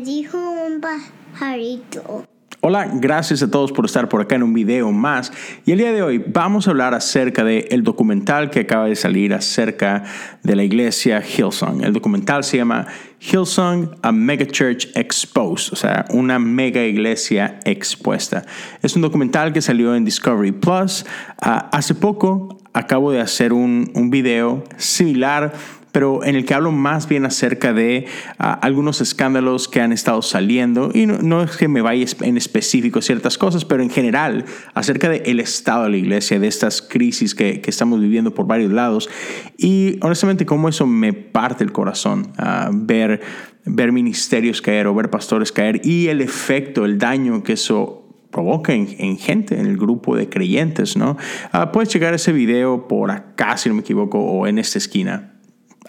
dijo un pajarito. Hola, gracias a todos por estar por acá en un video más. Y el día de hoy vamos a hablar acerca del el documental que acaba de salir acerca de la iglesia Hillsong. El documental se llama Hillsong, a Mega Church Exposed, o sea, una mega iglesia expuesta. Es un documental que salió en Discovery Plus. Ah, hace poco acabo de hacer un, un video similar pero en el que hablo más bien acerca de ah, algunos escándalos que han estado saliendo, y no, es que me vaya en específico ciertas cosas, pero en general acerca del estado de la iglesia, de estas crisis que, que, estamos viviendo por varios lados, y honestamente cómo eso me parte el corazón, uh, ver, ver ministerios caer o ver pastores caer, y el efecto, el daño que eso provoca en, gente, en el grupo de creyentes, ¿no? Uh, puedes checar ese video por acá, si no me equivoco, o en esta esquina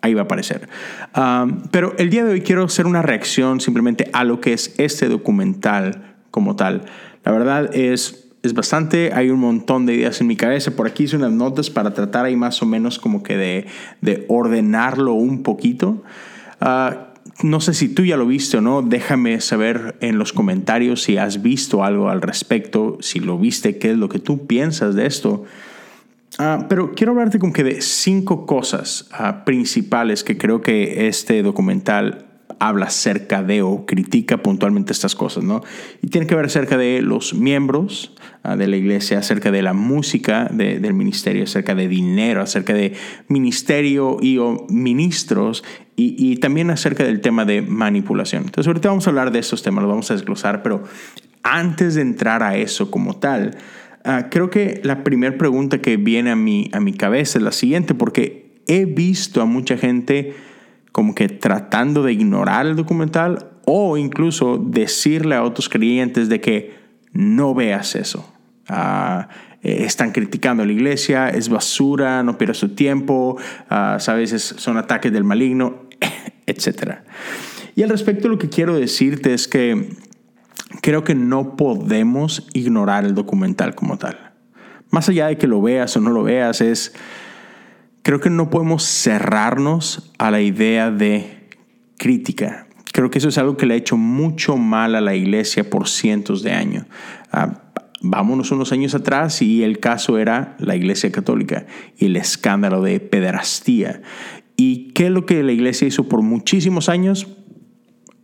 ahí va a aparecer. pero el día de hoy quiero hacer una reacción simplemente a lo que es este documental como tal. La verdad es, es bastante, hay un montón de ideas en mi cabeza. Por aquí hice unas notas para tratar ahí más o menos como que de, de ordenarlo un poquito. Ah, no sé si tú ya lo viste o no, déjame saber en los comentarios si has visto algo al respecto, si lo viste, qué es lo que tú piensas de esto. Ah, pero quiero hablarte como que de cinco cosas ah, principales que creo que este documental habla acerca de o critica puntualmente estas cosas, ¿no? Y tiene que ver acerca de los miembros ah, de la iglesia, acerca de la música del ministerio, acerca de dinero, acerca de ministerio y o ministros y, y, también acerca del tema de manipulación. Entonces ahorita vamos a hablar de estos temas, los vamos a desglosar, pero antes de entrar a eso como tal, Ah, creo que la primera pregunta que viene a mi, a mi cabeza es la siguiente, porque he visto a mucha gente como que tratando de ignorar el documental o incluso decirle a otros creyentes de que no veas eso. Eh, están criticando a la iglesia, es basura, no pierdas su tiempo, uh, sabes, son ataques del maligno, etc. Y al respecto lo que quiero decirte es que creo que no podemos ignorar el documental como tal. Más allá de que lo veas o no lo veas, es, creo que no podemos cerrarnos a la idea de crítica. Creo que eso es algo que le ha hecho mucho mal a la iglesia por cientos de años. Ah, vámonos unos años atrás y el caso era la iglesia católica y el escándalo de pederastía. ¿Y qué es lo que la iglesia hizo por muchísimos años?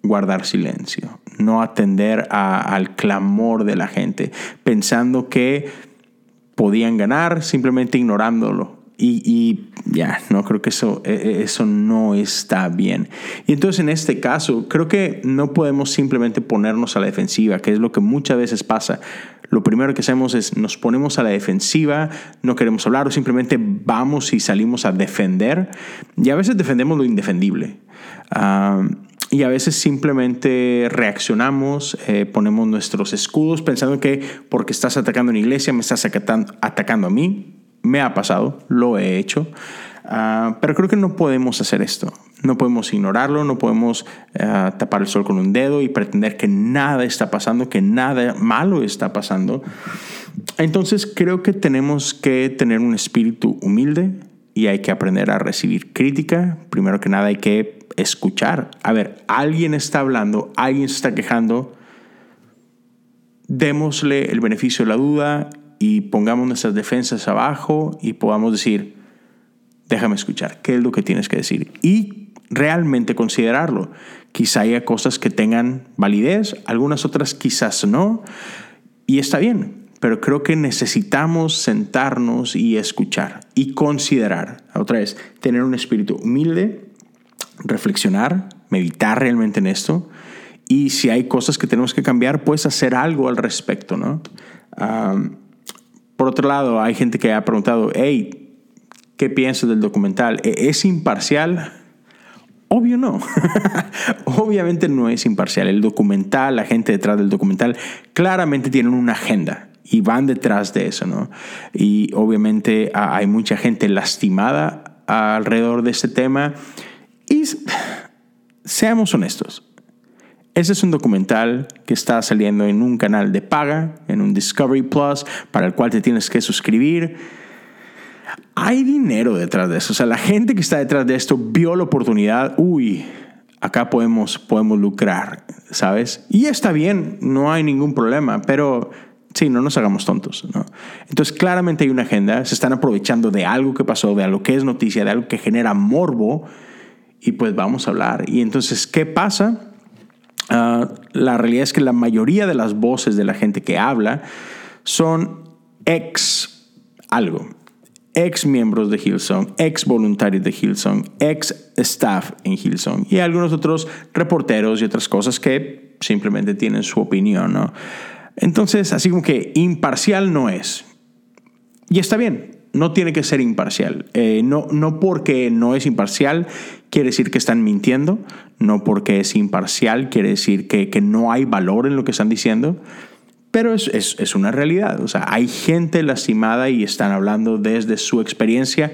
Guardar silencio, no atender al clamor de la gente, pensando que podían ganar simplemente ignorándolo. Y, ya, no creo que eso, e, e, eso no está bien. Y entonces en este caso, creo que no podemos simplemente ponernos a la defensiva, que es lo que muchas veces pasa. Lo primero que hacemos es nos ponemos a la defensiva, no queremos hablar o simplemente vamos y salimos a defender. Y a veces defendemos lo indefendible. Ah, y a veces simplemente reaccionamos, eh, ponemos nuestros escudos pensando que porque estás atacando una iglesia me estás atacando a mí. Me ha pasado, lo he hecho. Ah, pero creo que no podemos hacer esto. No podemos ignorarlo, no podemos eh, tapar el sol con un dedo y pretender que nada está pasando, que nada malo está pasando. Entonces creo que tenemos que tener un espíritu humilde y hay que aprender a recibir crítica. Primero que nada hay que escuchar. A ver, alguien está hablando, alguien se está quejando. Démosle el beneficio de la duda y pongamos nuestras defensas abajo y podamos decir, déjame escuchar, ¿qué es lo que tienes que decir? Y realmente considerarlo. Quizá haya cosas que tengan validez, algunas otras quizás no, y está bien, pero creo que necesitamos sentarnos y escuchar y considerar, otra vez, tener un espíritu humilde, reflexionar, meditar realmente en esto. Y si hay cosas que tenemos que cambiar, pues hacer algo al respecto, ¿no? por otro lado, hay gente que ha preguntado, hey, ¿qué piensas del documental? ¿E-, ¿Es imparcial? Obvio no. Obviamente no es imparcial. El documental, la gente detrás del documental, claramente tienen una agenda y van detrás de eso, ¿no? Y obviamente hay mucha gente lastimada alrededor de este tema y seamos honestos, ese es un documental que está saliendo en un canal de paga, en un Discovery Plus, para el cual te tienes que suscribir. Hay dinero detrás de eso. O sea, la gente que está detrás de esto vio la oportunidad. Uy, acá podemos, podemos lucrar. ¿sabes? Y está bien, no hay ningún problema, pero sí, no nos hagamos tontos, ¿no? Entonces, claramente hay una agenda, se están aprovechando de algo que pasó, de algo que es noticia, de algo que genera morbo, y pues vamos a hablar. Y entonces, ¿qué pasa? Ah, la realidad es que la mayoría de las voces de la gente que habla son ex algo, ex miembros de Hillsong, ex voluntarios de Hillsong, ex staff en Hillsong y algunos otros reporteros y otras cosas que simplemente tienen su opinión, ¿no? Entonces, así como que imparcial no es. Y está bien, no tiene que ser imparcial. Eh, no, no porque no es imparcial quiere decir que están mintiendo, no porque es imparcial quiere decir que, que no hay valor en lo que están diciendo, pero es, es, es, una realidad. O sea, hay gente lastimada y están hablando desde su experiencia,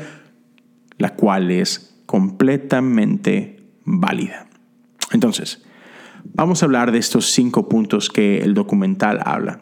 la cual es completamente válida. Entonces, vamos a hablar de estos cinco puntos que el documental habla.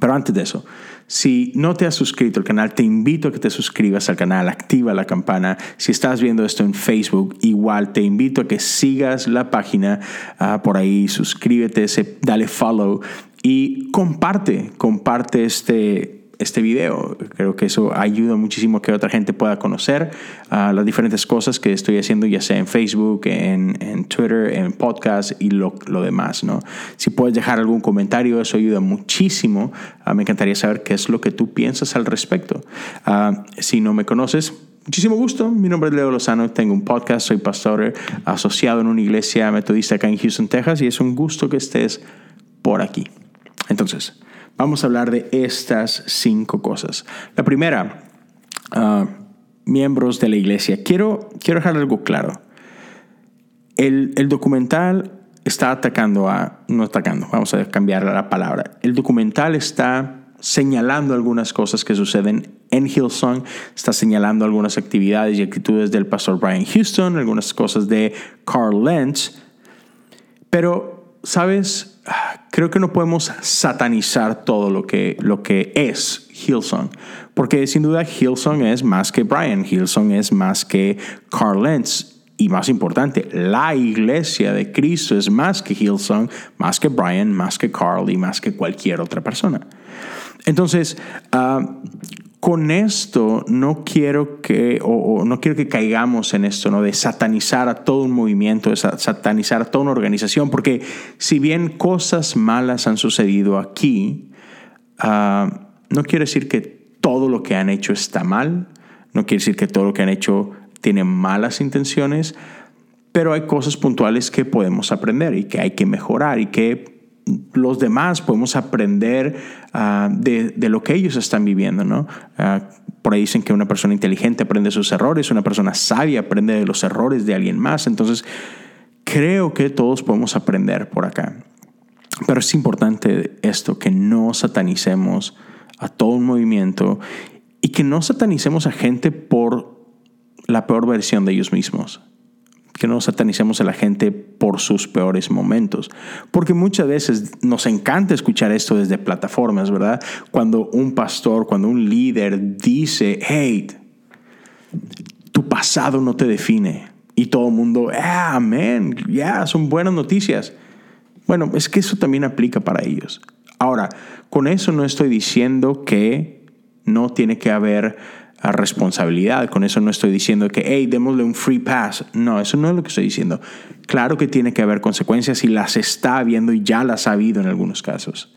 Pero antes de eso, si no te has suscrito al canal, te invito a que te suscribas al canal, activa la campana. Si estás viendo esto en Facebook, igual te invito a que sigas la página uh, por ahí, suscríbete, dale follow y comparte, comparte este este video. Creo que eso ayuda muchísimo a que otra gente pueda conocer uh, las diferentes cosas que estoy haciendo, ya sea en Facebook, en, en Twitter, en podcast y lo, lo, demás. ¿no? Si puedes dejar algún comentario, eso ayuda muchísimo. Uh, me encantaría saber qué es lo que tú piensas al respecto. Uh, si no me conoces, Muchísimo gusto, mi nombre es Leo Lozano, tengo un podcast, soy pastor asociado en una iglesia metodista acá en Houston, Texas y es un gusto que estés por aquí. Entonces, vamos a hablar de estas cinco cosas. La primera, uh, miembros de la iglesia. Quiero, quiero dejar algo claro. El, el, documental está atacando a, no atacando, vamos a cambiar la palabra. El documental está señalando algunas cosas que suceden en Hillsong, está señalando algunas actividades y actitudes del pastor Brian Houston, algunas cosas de Carl Lentz, pero, ¿sabes? Creo que no podemos satanizar todo lo que, lo que es Hillsong, porque sin duda Hillsong es más que Brian, Hillsong es más que Carl Lentz. Y más importante, la iglesia de Cristo es más que Hillsong, más que Brian, más que Carl y más que cualquier otra persona. Entonces, uh, con esto no quiero que, o, no quiero que caigamos en esto, ¿no? De satanizar a todo un movimiento, de satanizar a toda una organización, porque si bien cosas malas han sucedido aquí, uh, no quiere decir que todo lo que han hecho está mal, no quiere decir que todo lo que han hecho tiene malas intenciones, pero hay cosas puntuales que podemos aprender y que hay que mejorar y que los demás podemos aprender uh, de, lo que ellos están viviendo, ¿no? Uh, por ahí dicen que una persona inteligente aprende sus errores, una persona sabia aprende de los errores de alguien más. Entonces, creo que todos podemos aprender por acá. Pero es importante esto, que no satanicemos a todo un movimiento y que no satanicemos a gente por la peor versión de ellos mismos que no satanicemos a la gente por sus peores momentos. Porque muchas veces nos encanta escuchar esto desde plataformas, ¿verdad? Cuando un pastor, cuando un líder dice, hey, tu pasado no te define. Y todo el mundo, ah, amén, ya, son buenas noticias. Bueno, es que eso también aplica para ellos. Ahora, con eso no estoy diciendo que no tiene que haber responsabilidad. Con eso no estoy diciendo que, hey, démosle un free pass. No, eso no es lo que estoy diciendo. Claro que tiene que haber consecuencias y las está habiendo y ya las ha habido en algunos casos.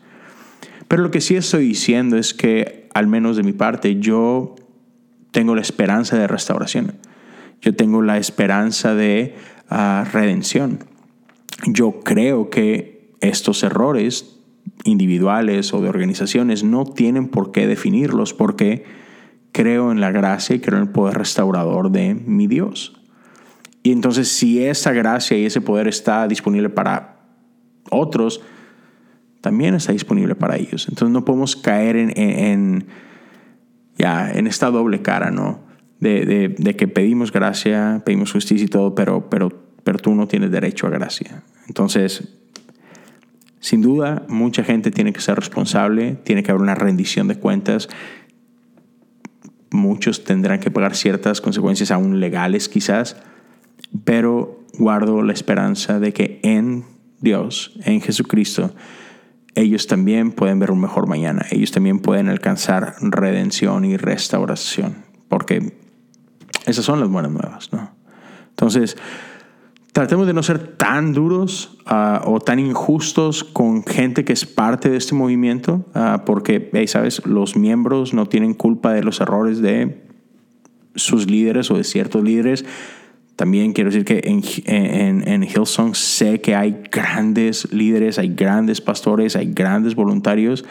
Pero lo que sí estoy diciendo es que, al menos de mi parte, yo tengo la esperanza de restauración. Yo tengo la esperanza de uh, redención. Yo creo que estos errores individuales o de organizaciones no tienen por qué definirlos porque creo en la gracia y creo en el poder restaurador de mi Dios. Y entonces si esa gracia y ese poder está disponible para otros, también está disponible para ellos. Entonces no podemos caer en, ya, en esta doble cara, ¿no? De, de, que pedimos gracia, pedimos justicia y todo, pero, pero, pero tú no tienes derecho a gracia. Entonces, sin duda, mucha gente tiene que ser responsable, tiene que haber una rendición de cuentas muchos tendrán que pagar ciertas consecuencias aún legales quizás, pero guardo la esperanza de que en Dios, en Jesucristo, ellos también pueden ver un mejor mañana. Ellos también pueden alcanzar redención y restauración. Porque esas son las buenas nuevas, ¿no? Entonces, tratemos de no ser tan duros ah, o tan injustos con gente que es parte de este movimiento, uh, porque, ¿sabes? Los miembros no tienen culpa de los errores de sus líderes o de ciertos líderes. También quiero decir que en, en, en, Hillsong sé que hay grandes líderes, hay grandes pastores, hay grandes voluntarios.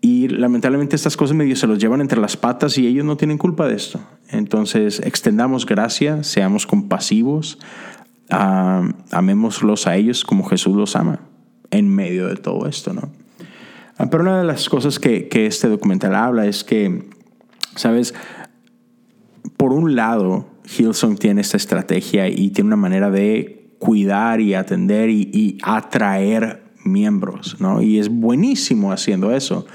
Y lamentablemente estas cosas medio se los llevan entre las patas y ellos no tienen culpa de esto. Entonces extendamos gracia, seamos compasivos, amémoslos a ellos como Jesús los ama en medio de todo esto, ¿no? Uh, pero una de las cosas que, que este documental habla es que, ¿sabes? Por un lado, Hillsong tiene esta estrategia y tiene una manera de cuidar y atender y, atraer miembros, ¿no? Y es buenísimo haciendo eso.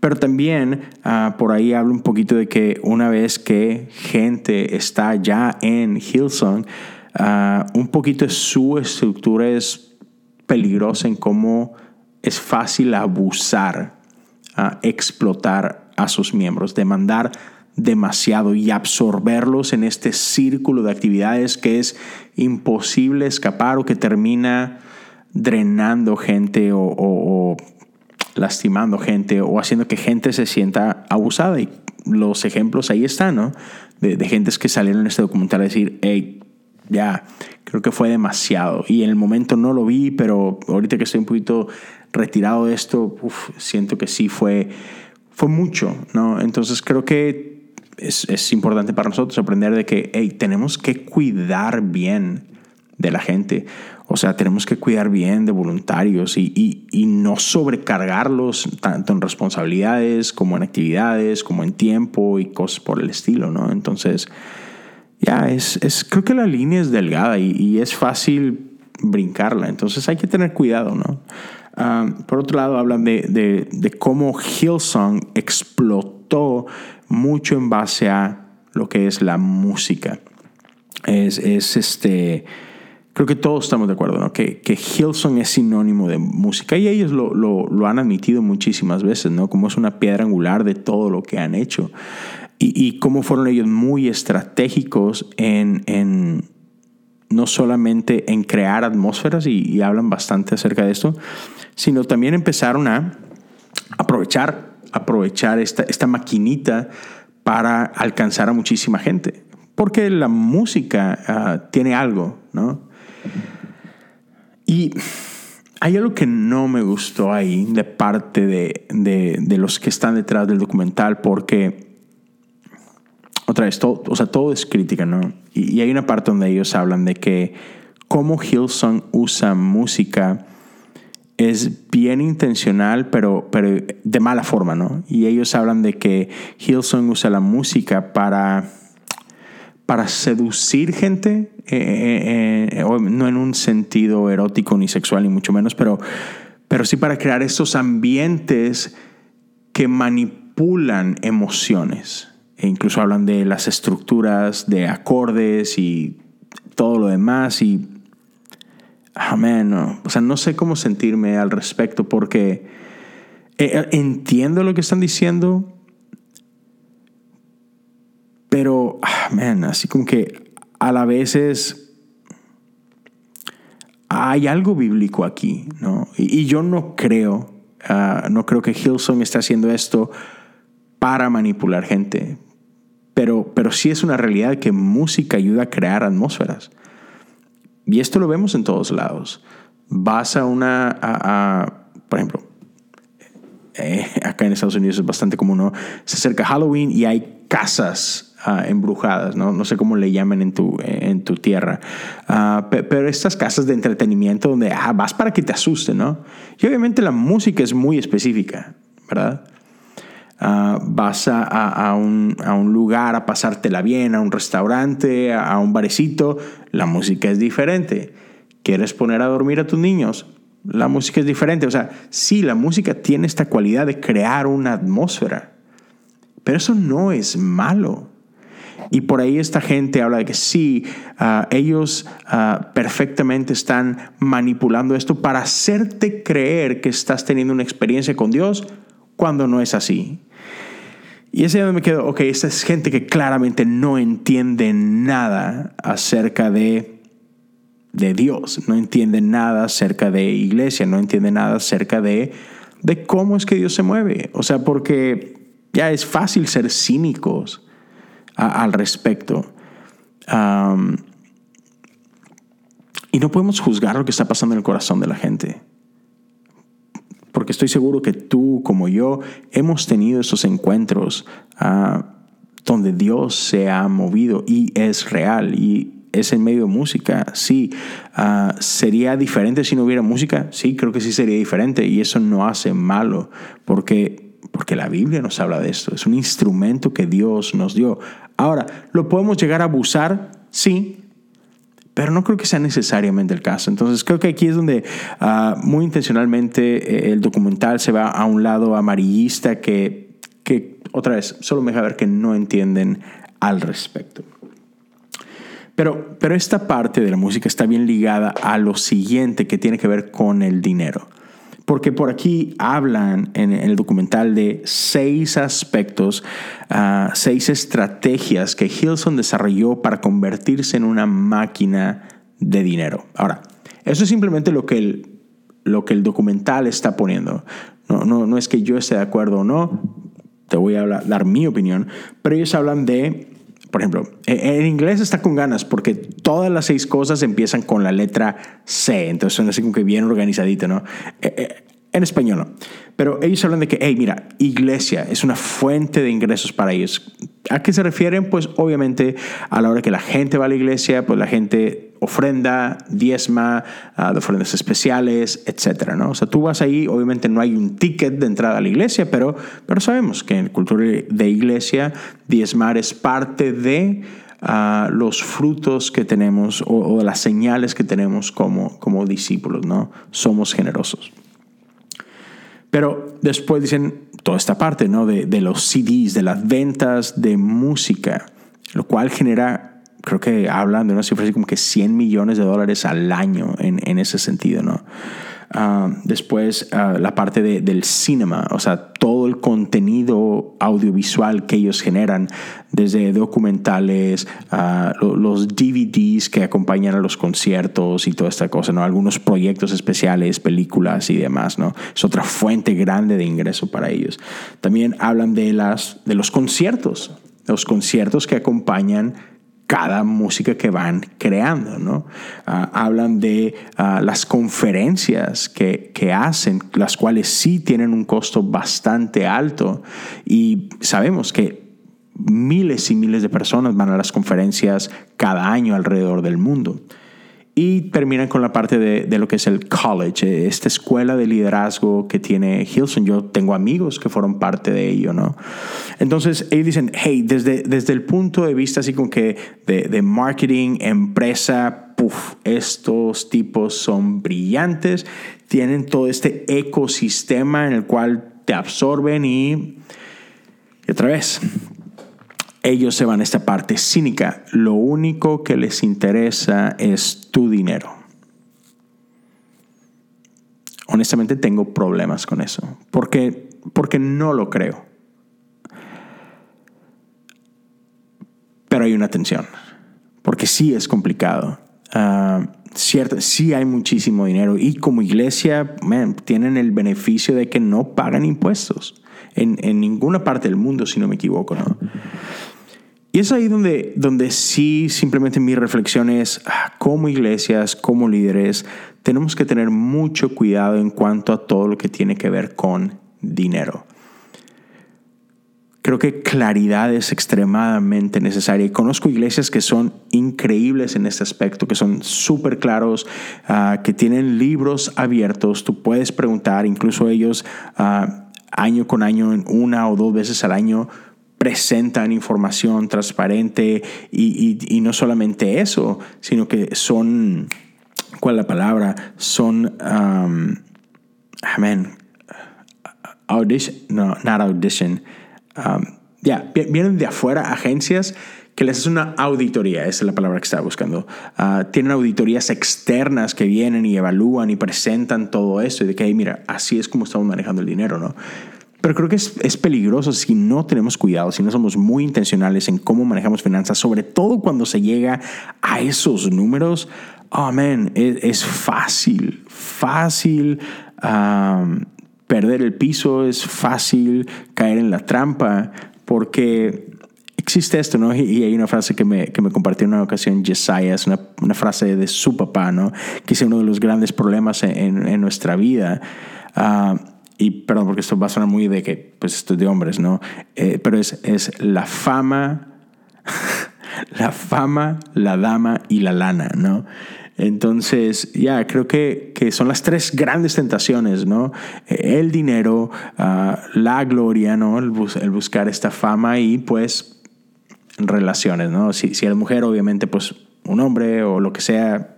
Pero también uh, por ahí hablo un poquito de que una vez que gente está ya en Hillsong, uh, un poquito su estructura es peligrosa en cómo es fácil abusar, uh, explotar a sus miembros, demandar demasiado y absorberlos en este círculo de actividades que es imposible escapar o que termina drenando gente o, lastimando gente o haciendo que gente se sienta abusada. Y los ejemplos ahí están, ¿no? De, de gentes que salieron en este documental a decir, hey, ya, creo que fue demasiado. Y en el momento no lo vi, pero ahorita que estoy un poquito retirado de esto, siento que sí fue, fue mucho, ¿no? Entonces creo que es, importante para nosotros aprender de que hey, tenemos que cuidar bien de la gente. O sea, tenemos que cuidar bien de voluntarios y, y, no sobrecargarlos tanto en responsabilidades como en actividades, como en tiempo y cosas por el estilo, ¿no? Entonces, ya, es, es, creo que la línea es delgada y, y es fácil brincarla. Entonces hay que tener cuidado, ¿no? Ah, por otro lado, hablan de, de, de cómo Hillsong explotó mucho en base a lo que es la música. Es, es este, creo que todos estamos de acuerdo, ¿no? Que, que Hillsong es sinónimo de música y ellos lo, lo, lo, han admitido muchísimas veces, ¿no? Como es una piedra angular de todo lo que han hecho. Y, y cómo fueron ellos muy estratégicos en, en no solamente en crear atmósferas, y, y hablan bastante acerca de esto, sino también empezaron a aprovechar aprovechar esta, esta maquinita para alcanzar a muchísima gente. Porque la música ah, tiene algo, ¿no? Y hay algo que no me gustó ahí de parte de, de, los que están detrás del documental, porque, otra vez, todo, o sea, todo es crítica, ¿no? Y, hay una parte donde ellos hablan de que cómo Hilson usa música es bien intencional, pero, pero de mala forma, ¿no? Y ellos hablan de que Hillsong usa la música para, para seducir gente, eh, eh, eh, no en un sentido erótico ni sexual, ni mucho menos, pero, pero sí para crear estos ambientes que manipulan emociones. E incluso hablan de las estructuras de acordes y todo lo demás y amén, no. o sea, no sé cómo sentirme al respecto porque eh, eh, entiendo lo que están diciendo, pero, amén, así como que a la vez es, hay algo bíblico aquí, ¿no? Y, yo no creo, ah, no creo que Hillsong esté haciendo esto para manipular gente, pero, pero sí es una realidad que música ayuda a crear atmósferas. Y esto lo vemos en todos lados. Vas a una, a, por ejemplo, eh, acá en Estados Unidos es bastante común, ¿no? Se acerca Halloween y hay casas uh, embrujadas, ¿no? No sé cómo le llaman en tu, en tu tierra. Uh, pero estas casas de entretenimiento donde ah, vas para que te asusten, ¿no? Y obviamente la música es muy específica, ¿verdad? Uh, vas a, a, un, a, un, lugar a pasártela bien, a un restaurante, a, un barecito, la música es diferente. ¿Quieres poner a dormir a tus niños? La música es diferente. O sea, sí, la música tiene esta cualidad de crear una atmósfera, pero eso no es malo. Y por ahí esta gente habla de que sí, ah, ellos ah, perfectamente están manipulando esto para hacerte creer que estás teniendo una experiencia con Dios cuando no es así. Y ese donde me quedo, ok, esta es gente que claramente no entiende nada acerca de, de Dios, no entiende nada acerca de iglesia, no entiende nada acerca de, de cómo es que Dios se mueve. O sea, porque ya es fácil ser cínicos al respecto. y no podemos juzgar lo que está pasando en el corazón de la gente. Porque estoy seguro que tú, como yo, hemos tenido esos encuentros ah, donde Dios se ha movido y es real y es en medio de música. Sí, ah, ¿sería diferente si no hubiera música? Sí, creo que sí sería diferente y eso no hace malo porque porque la Biblia nos habla de esto. Es un instrumento que Dios nos dio. Ahora, ¿lo podemos llegar a abusar? Sí, pero no creo que sea necesariamente el caso. Entonces creo que aquí es donde ah, muy intencionalmente eh, el documental se va a un lado amarillista que, que, otra vez, solo me deja ver que no entienden al respecto. Pero, pero esta parte de la música está bien ligada a lo siguiente que tiene que ver con el dinero porque por aquí hablan en el documental de seis aspectos, ah, seis estrategias que Hilson desarrolló para convertirse en una máquina de dinero. Ahora, eso es simplemente lo que el, lo que el documental está poniendo. No, no, no es que yo esté de acuerdo o no, te voy a dar mi opinión, pero ellos hablan de por ejemplo, en inglés está con ganas porque todas las seis cosas empiezan con la letra C, entonces son así como que bien organizadito, ¿no? En español. Pero ellos hablan de que, hey, mira, iglesia es una fuente de ingresos para ellos. ¿A qué se refieren? Pues obviamente a la hora que la gente va a la iglesia, pues la gente ofrenda, diezma, de ofrendas especiales, etcétera, ¿no? O sea, tú vas ahí, obviamente no hay un ticket de entrada a la iglesia, pero, pero sabemos que en cultura de iglesia, diezmar es parte de uh, los frutos que tenemos o, o, las señales que tenemos como, como discípulos, ¿no? Somos generosos. Pero después dicen toda esta parte, ¿no? De, los CDs, de las ventas de música, lo cual genera, creo que hablan de una cifra así como que 100 millones de dólares al año en ese sentido, ¿no? Ah, después uh, la parte de, del cinema, o sea, todo el contenido audiovisual que ellos generan, desde documentales, uh, los DVDs que acompañan a los conciertos y toda esta cosa, ¿no? Algunos proyectos especiales, películas y demás, ¿no? Es otra fuente grande de ingreso para ellos. También hablan de, las, de los conciertos, los conciertos que acompañan cada música que van creando, ¿no? Ah, hablan de ah, las conferencias que, que, hacen, las cuales sí tienen un costo bastante alto y sabemos que miles y miles de personas van a las conferencias cada año alrededor del mundo. Y terminan con la parte de, de, lo que es el college, eh, esta escuela de liderazgo que tiene Hilson. Yo tengo amigos que fueron parte de ello, ¿no? Entonces ellos dicen, hey, desde, desde el punto de vista así como que de, de marketing, empresa, puff, estos tipos son brillantes, tienen todo este ecosistema en el cual te absorben y, y otra vez, ellos se van a esta parte cínica. Lo único que les interesa es tu dinero. Honestamente tengo problemas con eso, porque, porque no lo creo. Pero hay una tensión, porque sí es complicado. Uh, cierto, sí hay muchísimo dinero y como iglesia tienen el beneficio de que no pagan impuestos en, en, ninguna parte del mundo, si no me equivoco. ¿no? Y es ahí donde, donde sí, simplemente mi reflexión es, ah, como iglesias, como líderes, tenemos que tener mucho cuidado en cuanto a todo lo que tiene que ver con dinero. Creo que claridad es extremadamente necesaria y conozco iglesias que son increíbles en este aspecto, que son súper claros, uh, que tienen libros abiertos, tú puedes preguntar, incluso ellos uh, año con año, una o dos veces al año, presentan información transparente y, no solamente eso, sino que son, ¿cuál es la palabra? Son, um, amén, audition, no, not audition, um, ya, vienen de afuera agencias que les hace una auditoría, esa es la palabra que estaba buscando. Ah, tienen auditorías externas que vienen y evalúan y presentan todo esto y de que, mira, así es como estamos manejando el dinero, ¿no? Pero creo que es, es, peligroso si no tenemos cuidado, si no somos muy intencionales en cómo manejamos finanzas, sobre todo cuando se llega a esos números. Oh, man, es, es fácil, fácil um, perder el piso, es fácil caer en la trampa, porque existe esto, ¿no? Y, hay una frase que me, que me compartió en una ocasión Jesiah, es una, una, frase de su papá, ¿no? Que es uno de los grandes problemas en, en nuestra vida. Uh, y perdón, porque esto va a sonar muy de que, pues esto es de hombres, ¿no? Eh, pero es, es la fama, la fama, la dama y la lana, ¿no? Entonces, ya, creo que, que, son las tres grandes tentaciones, ¿no? El dinero, uh, la gloria, ¿no? El, bus el, buscar esta fama y pues relaciones, ¿no? Si, si eres mujer, obviamente, pues un hombre o lo que sea.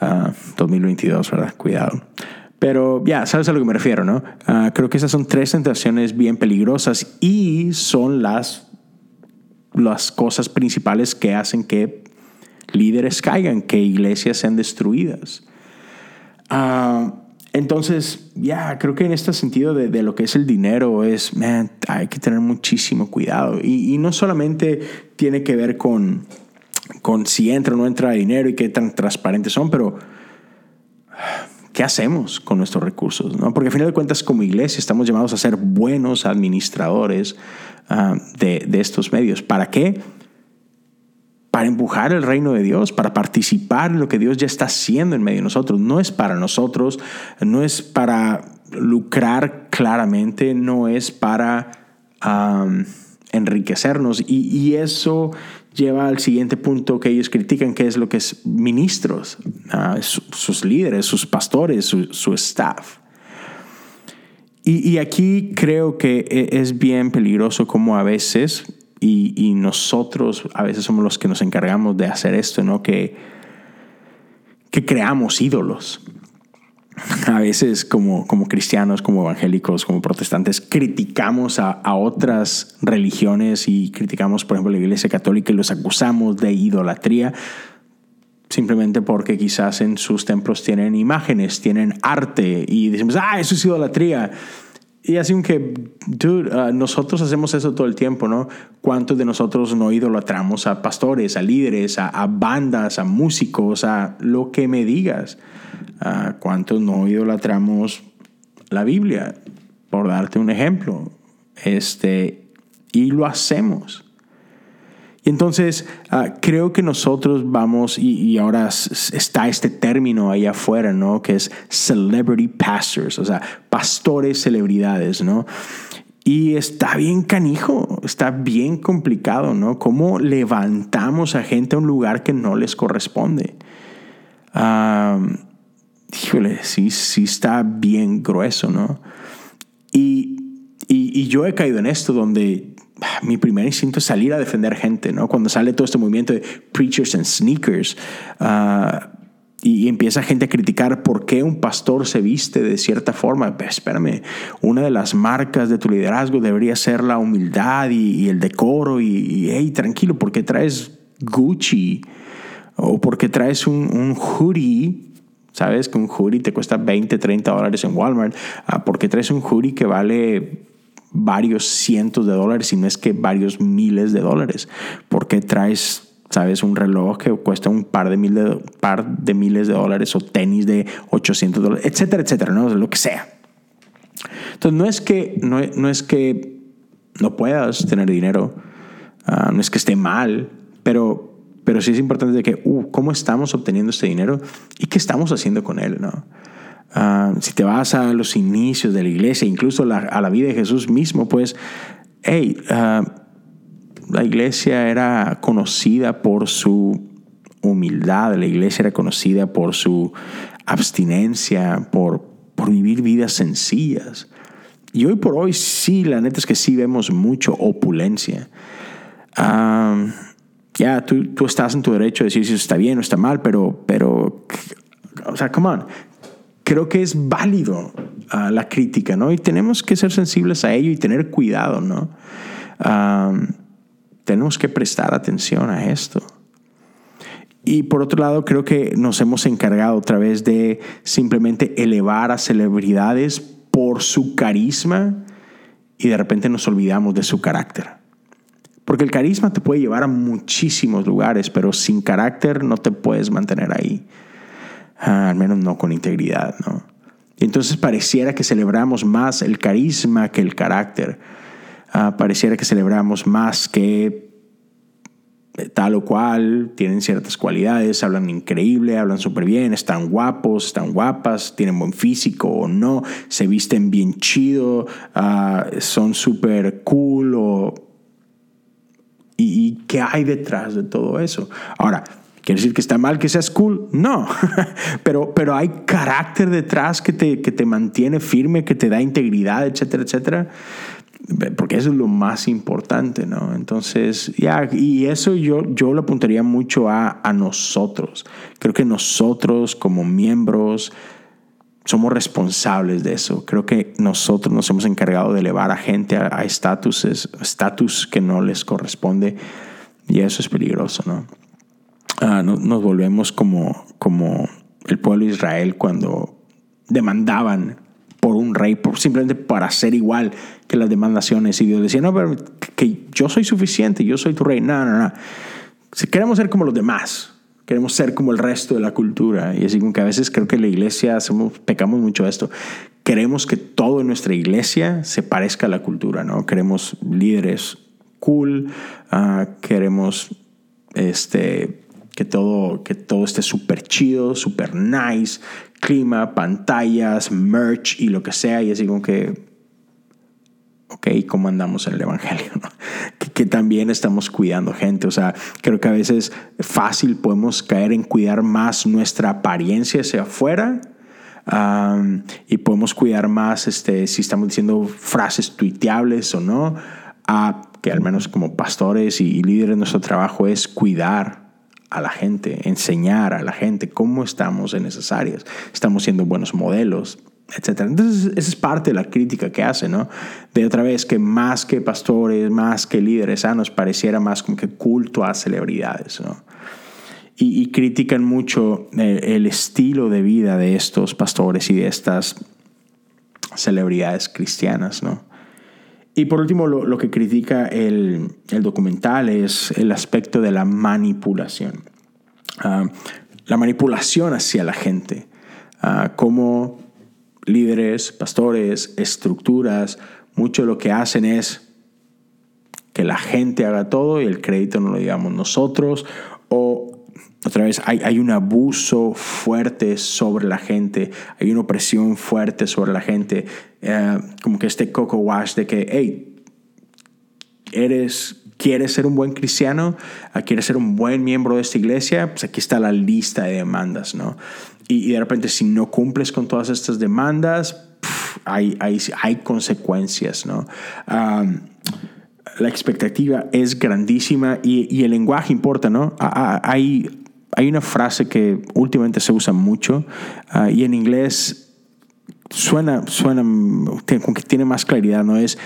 Uh, ah, 2022, ¿verdad? Cuidado. Pero ya, sabes a lo que me refiero, ¿no? Uh, creo que esas son tres tentaciones bien peligrosas y son las, las cosas principales que hacen que líderes caigan, que iglesias sean destruidas. Uh, entonces, ya, creo que en este sentido de, de, lo que es el dinero es, man, hay que tener muchísimo cuidado. Y, y, no solamente tiene que ver con, con si entra o no entra dinero y qué tan transparentes son, pero ¿qué hacemos con nuestros recursos? ¿no? Porque al final de cuentas, como iglesia, estamos llamados a ser buenos administradores uh, de, estos medios. ¿Para qué? para empujar el reino de Dios, para participar en lo que Dios ya está haciendo en medio de nosotros. No es para nosotros, no es para lucrar claramente, no es para enriquecernos. Y, eso lleva al siguiente punto que ellos critican, que es lo que es ministros, su, sus líderes, sus pastores, su, su staff. Y, y aquí creo que e, es bien peligroso como a veces y, y, nosotros a veces somos los que nos encargamos de hacer esto, ¿no? Que, que creamos ídolos. A veces como, como cristianos, como evangélicos, como protestantes, criticamos a, a, otras religiones y criticamos, por ejemplo, la Iglesia Católica y los acusamos de idolatría simplemente porque quizás en sus templos tienen imágenes, tienen arte y decimos, ah, eso es idolatría. Y así que, dude, uh, nosotros hacemos eso todo el tiempo, ¿no? ¿Cuántos de nosotros no idolatramos a pastores, a líderes, a bandas, a músicos, a lo que me digas? Uh, ¿Cuántos no idolatramos la Biblia? Por darte un ejemplo. Este, y lo hacemos. Entonces, uh, creo que nosotros vamos, y, y, ahora está este término ahí afuera, ¿no? Que es celebrity pastors, o sea, pastores celebridades, ¿no? Y está bien canijo, está bien complicado, ¿no? ¿Cómo levantamos a gente a un lugar que no les corresponde? Um, híjole, sí, sí está bien grueso, ¿no? Y, y, yo he caído en esto donde mi primer instinto es salir a defender gente, ¿no? Cuando sale todo este movimiento de preachers and sneakers uh, y, empieza gente a criticar por qué un pastor se viste de cierta forma. Pero espérame, una de las marcas de tu liderazgo debería ser la humildad y, y el decoro y, y, hey, tranquilo, ¿por qué traes Gucci? O ¿por qué traes un, un hoodie ¿Sabes? Que un hoodie te cuesta 20, 30 dólares en Walmart. Uh, ¿Por qué traes un hoodie que vale varios cientos de dólares, y no es que varios miles de dólares. porque traes, sabes, un reloj que cuesta un par de, mil de, par de miles de dólares o tenis de 800 dólares, etcétera, etcétera, ¿no? lo que sea. Entonces, no es que no, no, es que no puedas tener dinero, uh, no es que esté mal, pero, pero sí es importante de que, uh, ¿cómo estamos obteniendo este dinero y qué estamos haciendo con él, no? Uh, si te vas a los inicios de la iglesia, incluso a la vida de Jesús mismo, pues, hey, uh, la iglesia era conocida por su humildad, la iglesia era conocida por su abstinencia, por, por vivir vidas sencillas. Y hoy por hoy sí, la neta es que sí vemos mucho opulencia. Uh, ya, tú, tú, estás en tu derecho de decir si eso está bien o está mal, pero, pero, o sea, come on, creo que es válido uh, la crítica, ¿no? Y tenemos que ser sensibles a ello y tener cuidado, ¿no? Tenemos que prestar atención a esto. Y por otro lado, creo que nos hemos encargado otra vez de simplemente elevar a celebridades por su carisma y de repente nos olvidamos de su carácter. Porque el carisma te puede llevar a muchísimos lugares, pero sin carácter no te puedes mantener ahí. Ah, al menos no con integridad, ¿no? Entonces pareciera que celebramos más el carisma que el carácter. Ah, pareciera que celebramos más que tal o cual, tienen ciertas cualidades, hablan increíble, hablan súper bien, están guapos, están guapas, tienen buen físico o no, se visten bien chido, ah, son súper cool o... ¿Y, ¿Y qué hay detrás de todo eso? Ahora, ¿Quiere decir que está mal que seas cool? No, pero, pero hay carácter detrás que te, que te mantiene firme, que te da integridad, etcétera, etcétera. Porque eso es lo más importante, ¿no? Entonces, ya, y eso yo, yo lo apuntaría mucho a, a nosotros. Creo que nosotros como miembros somos responsables de eso. Creo que nosotros nos hemos encargado de elevar a gente a estatus que no les corresponde y eso es peligroso, ¿no? Ah, nos volvemos como, como el pueblo de Israel cuando demandaban por un rey, por, simplemente para ser igual que las demandaciones. Y Dios decía, no, pero que yo soy suficiente, yo soy tu rey. No, no, no. Si queremos ser como los demás, queremos ser como el resto de la cultura. Y así como que a veces creo que la iglesia hacemos, pecamos mucho esto. Queremos que todo en nuestra iglesia se parezca a la cultura, ¿no? Queremos líderes cool, uh, queremos este, que todo, que todo esté súper chido, súper nice, clima, pantallas, merch y lo que sea. Y así como que, ok, ¿cómo andamos en el Evangelio? Que, también estamos cuidando gente. O sea, creo que a veces fácil podemos caer en cuidar más nuestra apariencia hacia afuera. y podemos cuidar más este, si estamos diciendo frases tuiteables o no, a que al menos como pastores y líderes nuestro trabajo es cuidar a la gente, enseñar a la gente cómo estamos en esas áreas. Estamos siendo buenos modelos, etc. Entonces, esa es parte de la crítica que hace, ¿no? De otra vez, que más que pastores, más que líderes sanos, pareciera más como que culto a celebridades, ¿no? Y, critican mucho el, el, estilo de vida de estos pastores y de estas celebridades cristianas, ¿no? Y por último, lo, que critica el, documental es el aspecto de la manipulación. Ah, la manipulación hacia la gente. Uh, como líderes, pastores, estructuras, mucho lo que hacen es que la gente haga todo y el crédito no lo digamos nosotros o otra vez, hay, un abuso fuerte sobre la gente, hay una opresión fuerte sobre la gente, eh, como que este coco wash de que, hey, eres, quieres ser un buen cristiano, ah, quieres ser un buen miembro de esta iglesia, pues aquí está la lista de demandas, ¿no? Y, de repente si no cumples con todas estas demandas, hay, hay, hay, consecuencias, ¿no? la expectativa es grandísima y, y, el lenguaje importa, ¿no? Hay, hay una frase que últimamente se usa mucho uh, y en inglés suena, suena que tiene más claridad, ¿no? Es,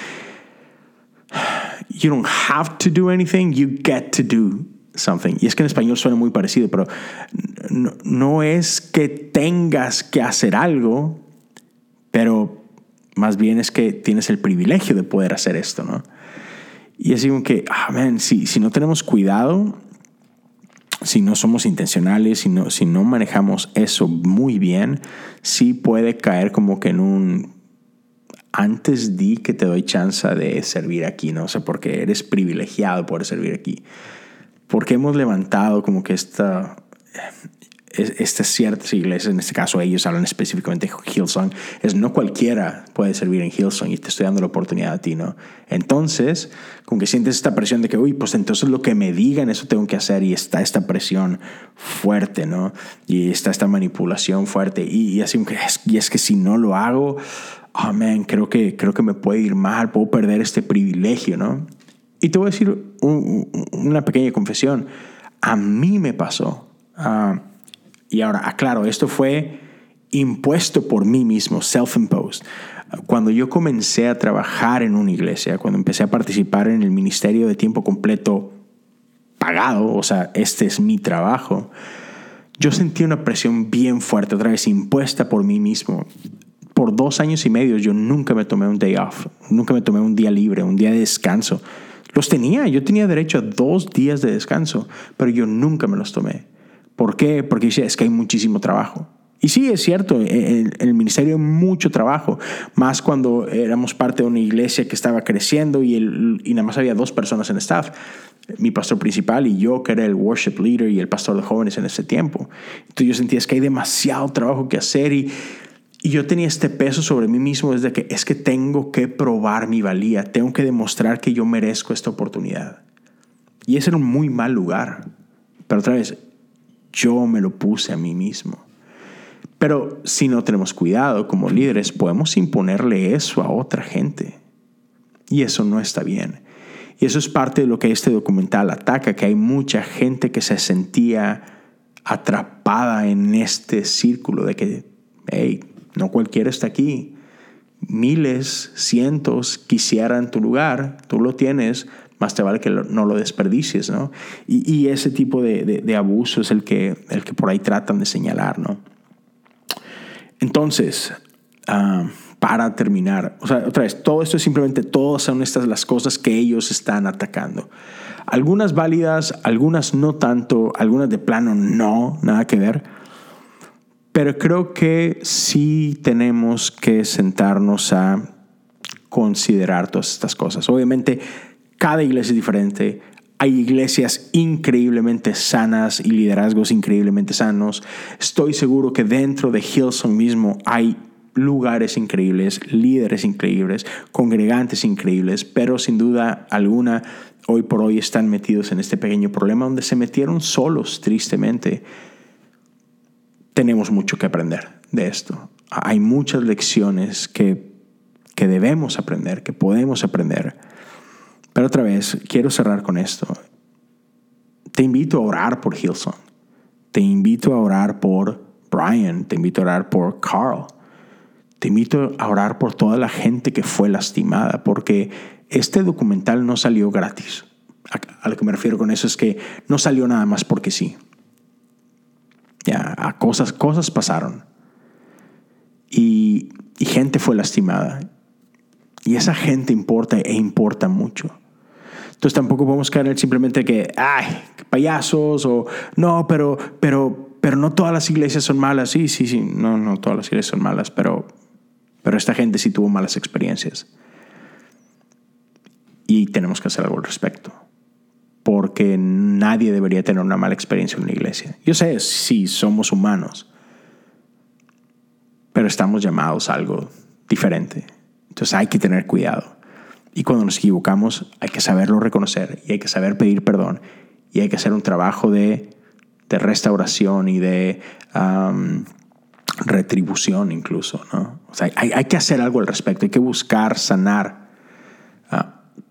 you don't have to do anything, you get to do something. Y es que en español suena muy parecido, pero no, es que tengas que hacer algo, pero más bien es que tienes el privilegio de poder hacer esto, ¿no? Y es como que, ah, si, si no tenemos cuidado, si no somos intencionales, si no, si no manejamos eso muy bien, sí puede caer como que en un antes di que te doy chance de servir aquí, ¿no? O sea, porque eres privilegiado por servir aquí. Porque hemos levantado como que esta, estas ciertas iglesias, en este caso ellos hablan específicamente de Hillsong, es no cualquiera puede servir en Hillsong y te estoy dando la oportunidad a ti, ¿no? Entonces, como que sientes esta presión de que, uy, pues entonces lo que me digan, eso tengo que hacer y está esta presión fuerte, ¿no? Y está esta manipulación fuerte y, así, y es que si no lo hago, oh man, creo que, creo que me puede ir mal, puedo perder este privilegio, ¿no? Y te voy a decir una pequeña confesión. A mí me pasó. Uh, y ahora, aclaro, esto fue impuesto por mí mismo, self-imposed. Cuando yo comencé a trabajar en una iglesia, cuando empecé a participar en el ministerio de tiempo completo pagado, o sea, este es mi trabajo, yo sentí una presión bien fuerte, otra vez impuesta por mí mismo. Por dos años y medio yo nunca me tomé un day off, nunca me tomé un día libre, un día de descanso. Los tenía, yo tenía derecho a dos días de descanso, pero yo nunca me los tomé. ¿Por qué? Porque dice, es que hay muchísimo trabajo. Y sí, es cierto, en el ministerio mucho trabajo, más cuando éramos parte de una iglesia que estaba creciendo y, el, y nada más había dos personas en staff, mi pastor principal y yo, que era el worship leader y el pastor de jóvenes en ese tiempo. Entonces yo sentía es que hay demasiado trabajo que hacer y, y yo tenía este peso sobre mí mismo desde que es que tengo que probar mi valía, tengo que demostrar que yo merezco esta oportunidad. Y ese era un muy mal lugar. Pero otra vez, yo me lo puse a mí mismo. Pero si no tenemos cuidado como líderes, podemos imponerle eso a otra gente. Y eso no está bien. Y eso es parte de lo que este documental ataca, que hay mucha gente que se sentía atrapada en este círculo de que, hey, no cualquiera está aquí. Miles, cientos quisieran tu lugar, tú lo tienes, más te vale que no lo desperdicies, ¿no? Y, ese tipo de, abuso es el que, el que por ahí tratan de señalar, ¿no? Entonces, ah, para terminar, o sea, otra vez, todo esto es simplemente, todas son estas las cosas que ellos están atacando. Algunas válidas, algunas no tanto, algunas de plano no, nada que ver. Pero creo que sí tenemos que sentarnos a considerar todas estas cosas. Obviamente, cada iglesia es diferente, hay iglesias increíblemente sanas y liderazgos increíblemente sanos. Estoy seguro que dentro de Hillsong mismo hay lugares increíbles, líderes increíbles, congregantes increíbles, pero sin duda alguna hoy por hoy están metidos en este pequeño problema donde se metieron solos, tristemente. Tenemos mucho que aprender de esto. Hay muchas lecciones que, que debemos aprender, que podemos aprender pero otra vez, quiero cerrar con esto. Te invito a orar por Hillsong. Te invito a orar por Brian. Te invito a orar por Carl. Te invito a orar por toda la gente que fue lastimada, porque este documental no salió gratis. A, lo que me refiero con eso es que no salió nada más porque sí. Ya, cosas, cosas pasaron. Y, y gente fue lastimada. Y esa gente importa e importa mucho. Entonces tampoco podemos caer simplemente que, ay, payasos o no, pero, pero, pero no todas las iglesias son malas. Sí, sí, sí, no, no todas las iglesias son malas, pero, pero esta gente sí tuvo malas experiencias. Y tenemos que hacer algo al respecto. Porque nadie debería tener una mala experiencia en una iglesia. Yo sé, sí, somos humanos. Pero estamos llamados a algo diferente. Entonces hay que tener cuidado. Y cuando nos equivocamos hay que saberlo reconocer y hay que saber pedir perdón y hay que hacer un trabajo de, de restauración y de retribución incluso. ¿no? O sea, hay, hay, que hacer algo al respecto, hay que buscar sanar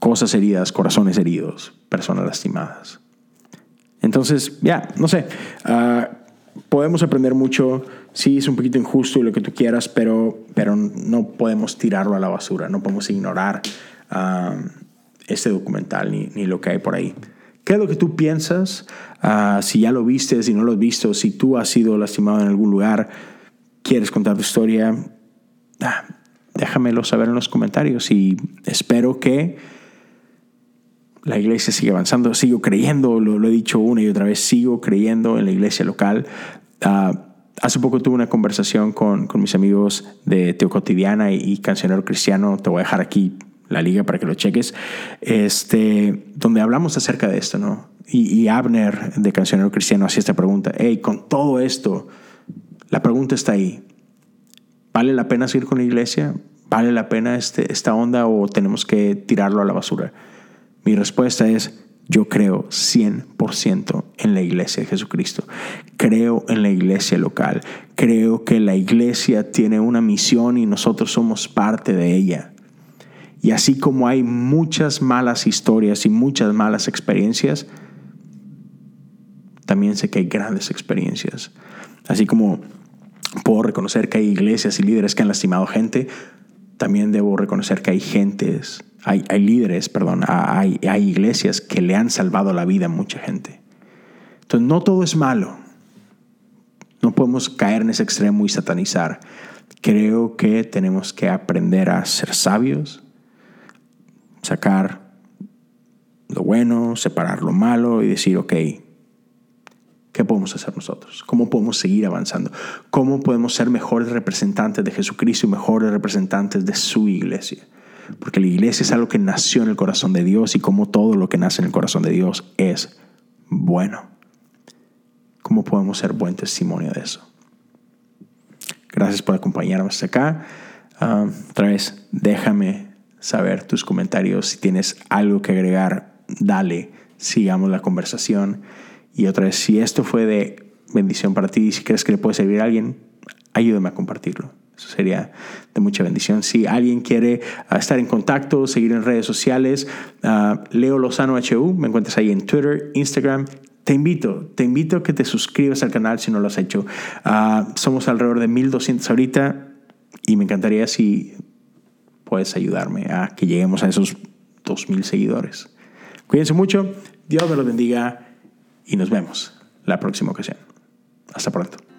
cosas heridas, corazones heridos, personas lastimadas. Entonces, ya, no sé, uh, podemos aprender mucho, sí es un poquito injusto y lo que tú quieras, pero, pero no podemos tirarlo a la basura, no podemos ignorar este documental ni, ni, lo que hay por ahí. ¿Qué es lo que tú piensas? Ah, si ya lo viste, si no lo has visto, si tú has sido lastimado en algún lugar, quieres contar tu historia, ah, déjamelo saber en los comentarios y espero que la iglesia siga avanzando. Sigo creyendo, lo, he dicho una y otra vez, sigo creyendo en la iglesia local. Ah, hace poco tuve una conversación con, con mis amigos de Teo Cotidiana y, y Cancionero Cristiano. Te voy a dejar aquí la liga para que lo cheques, este, donde hablamos acerca de esto, ¿no? Y, Abner de Cancionero Cristiano hacía esta pregunta, hey, con todo esto, la pregunta está ahí, ¿vale la pena seguir con la iglesia? ¿Vale la pena este, esta onda o tenemos que tirarlo a la basura? Mi respuesta es, yo creo 100% en la iglesia de Jesucristo. Creo en la iglesia local. Creo que la iglesia tiene una misión y nosotros somos parte de ella. Y así como hay muchas malas historias y muchas malas experiencias, también sé que hay grandes experiencias. Así como puedo reconocer que hay iglesias y líderes que han lastimado gente, también debo reconocer que hay gentes, hay, líderes, perdón, hay, hay iglesias que le han salvado la vida a mucha gente. Entonces, no todo es malo. No podemos caer en ese extremo y satanizar. Creo que tenemos que aprender a ser sabios, sacar lo bueno, separar lo malo y decir, ok, ¿qué podemos hacer nosotros? ¿Cómo podemos seguir avanzando? ¿Cómo podemos ser mejores representantes de Jesucristo y mejores representantes de su iglesia? Porque la iglesia es algo que nació en el corazón de Dios y como todo lo que nace en el corazón de Dios es bueno. ¿Cómo podemos ser buen testimonio de eso? Gracias por acompañarme hasta acá. Ah, otra vez, déjame saber tus comentarios. Si tienes algo que agregar, dale, sigamos la conversación. Y otra vez, si esto fue de bendición para ti, si crees que le puede servir a alguien, ayúdame a compartirlo. Sería de mucha bendición. Si alguien quiere ah, estar en contacto, seguir en redes sociales, uh, Leo Lozano HU, me encuentras ahí en Twitter, Instagram. Te invito, te invito a que te suscribas al canal si no lo has hecho. Uh, somos alrededor de 1200 ahorita y me encantaría si puedes ayudarme a que lleguemos a esos 2000 seguidores. Cuídense mucho, Dios me los bendiga y nos vemos la próxima ocasión. Hasta pronto.